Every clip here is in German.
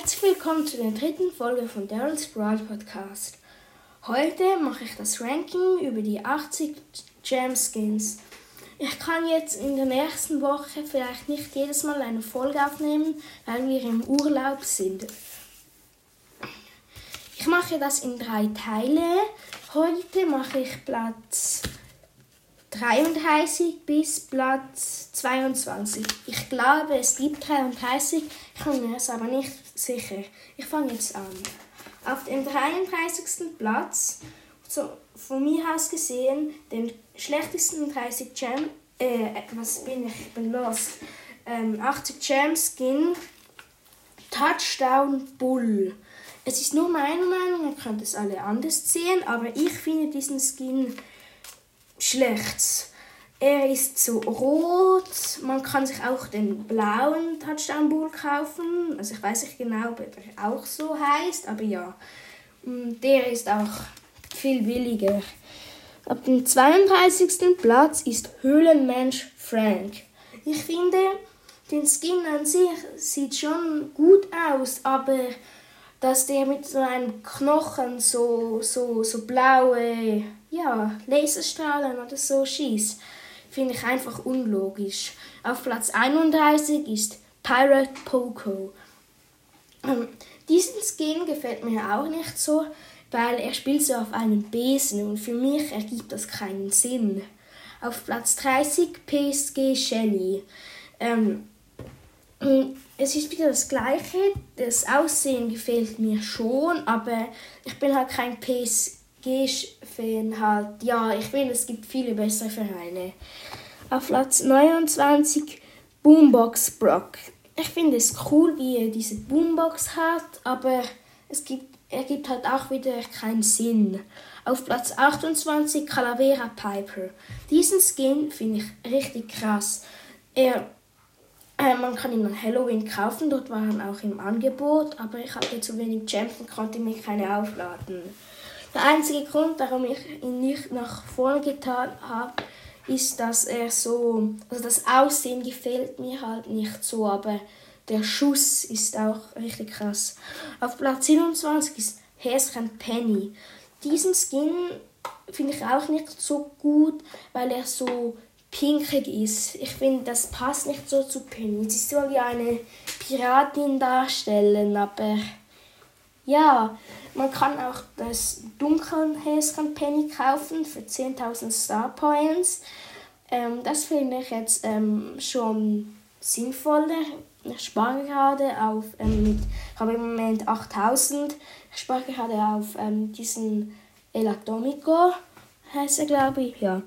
Herzlich willkommen zu der dritten Folge von Daryl's Broad Podcast. Heute mache ich das Ranking über die 80 Gem Skins. Ich kann jetzt in der nächsten Woche vielleicht nicht jedes Mal eine Folge aufnehmen, weil wir im Urlaub sind. Ich mache das in drei Teile. Heute mache ich Platz 33 bis Platz 22. Ich glaube, es gibt 33, ich bin mir es aber nicht sicher. Ich fange jetzt an. Auf dem 33. Platz, so von mir aus gesehen, den schlechtesten 30 Gem, äh, was bin ich, ich bin lost, ähm, 80 Gem Skin, Touchdown Bull. Es ist nur meine Meinung, ihr könnt es alle anders sehen, aber ich finde diesen Skin schlecht. Er ist so rot. Man kann sich auch den blauen Touchdown Bull kaufen. Also ich weiß nicht genau, ob er auch so heißt, aber ja. Mm, der ist auch viel billiger. Ab dem 32. Platz ist Höhlenmensch Frank. Ich finde, den Skin an sich sieht schon gut aus, aber dass der mit so einem Knochen so, so, so blaue ja, Laserstrahlen oder so schießt, finde ich einfach unlogisch. Auf Platz 31 ist Pirate Poco. Ähm, diesen Skin gefällt mir auch nicht so, weil er spielt so auf einem Besen und für mich ergibt das keinen Sinn. Auf Platz 30 PSG Shelly. Ähm, es ist wieder das gleiche. Das Aussehen gefällt mir schon, aber ich bin halt kein PSG-Fan halt. Ja, ich finde, es gibt viele bessere Vereine. Auf Platz 29 Boombox Brock. Ich finde es cool, wie er diese Boombox hat, aber es gibt, er gibt halt auch wieder keinen Sinn. Auf Platz 28 Calavera Piper. Diesen Skin finde ich richtig krass. Er äh, man kann ihn an Halloween kaufen, dort waren auch im Angebot, aber ich hatte zu wenig Gems und konnte mir keine aufladen. Der einzige Grund, warum ich ihn nicht nach vorne getan habe, ist, dass er so, also das Aussehen gefällt mir halt nicht so, aber der Schuss ist auch richtig krass. Auf Platz 27 ist Häschen Penny. Diesen Skin finde ich auch nicht so gut, weil er so pinkig ist. Ich finde, das passt nicht so zu Penny. Sie soll ja eine Piratin darstellen, aber ja, man kann auch das dunklen Häschen Penny kaufen für 10.000 Star Points. Ähm, das finde ich jetzt ähm, schon sinnvoller. Ich spare gerade auf, ähm, ich habe im Moment 8000. Ich spare gerade auf ähm, diesen El Atomico, heißt er glaube ich, ja.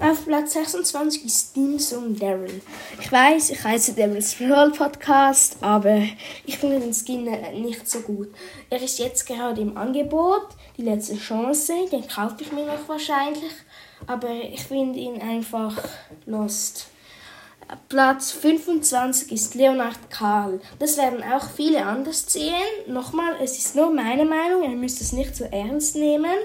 Auf Platz 26 ist Dimsum Daryl. Ich weiß, ich heiße Daryl's World Podcast, aber ich finde den Skin nicht so gut. Er ist jetzt gerade im Angebot, die letzte Chance, den kaufe ich mir noch wahrscheinlich, aber ich finde ihn einfach lost. Platz 25 ist Leonard Karl. Das werden auch viele anders sehen. Nochmal, es ist nur meine Meinung, ihr müsst es nicht so ernst nehmen.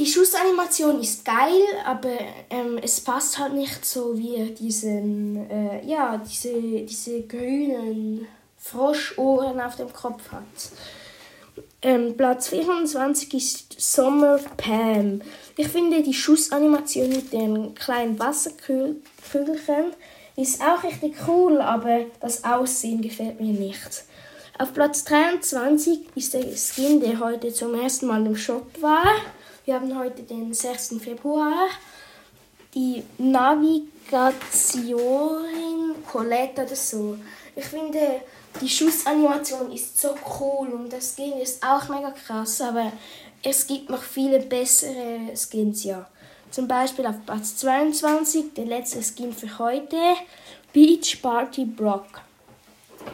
Die Schussanimation ist geil, aber ähm, es passt halt nicht so wie diesen, äh, ja, diese, diese grünen Froschohren auf dem Kopf hat. Ähm, Platz 24 ist Summer Pam. Ich finde die Schussanimation mit den kleinen Wasserkügelchen ist auch richtig cool, aber das Aussehen gefällt mir nicht. Auf Platz 23 ist der Skin, der heute zum ersten Mal im Shop war. Wir haben heute den 6. Februar. Die Navigatorin Colette oder so. Ich finde, die Schussanimation ist so cool und das Skin ist auch mega krass, aber es gibt noch viele bessere Skins, ja. Zum Beispiel auf Platz 22, der letzte Skin für heute, Beach Party Brock.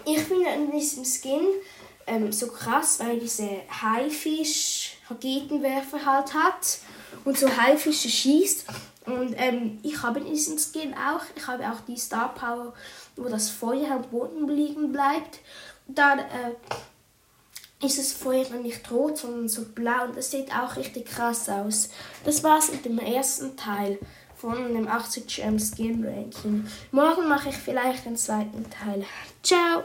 Ich finde an diesem Skin ähm, so krass, weil diese Haifisch Raketenwerfer halt hat und so Haifische schießt. Und ähm, ich habe diesen Skin auch. Ich habe auch die Star Power, wo das Feuer am Boden liegen bleibt. Dann äh, ist das Feuer nicht rot, sondern so blau. Und das sieht auch richtig krass aus. Das war's mit dem ersten Teil von dem 80 Gem Skin Ranking. Morgen mache ich vielleicht den zweiten Teil. Ciao!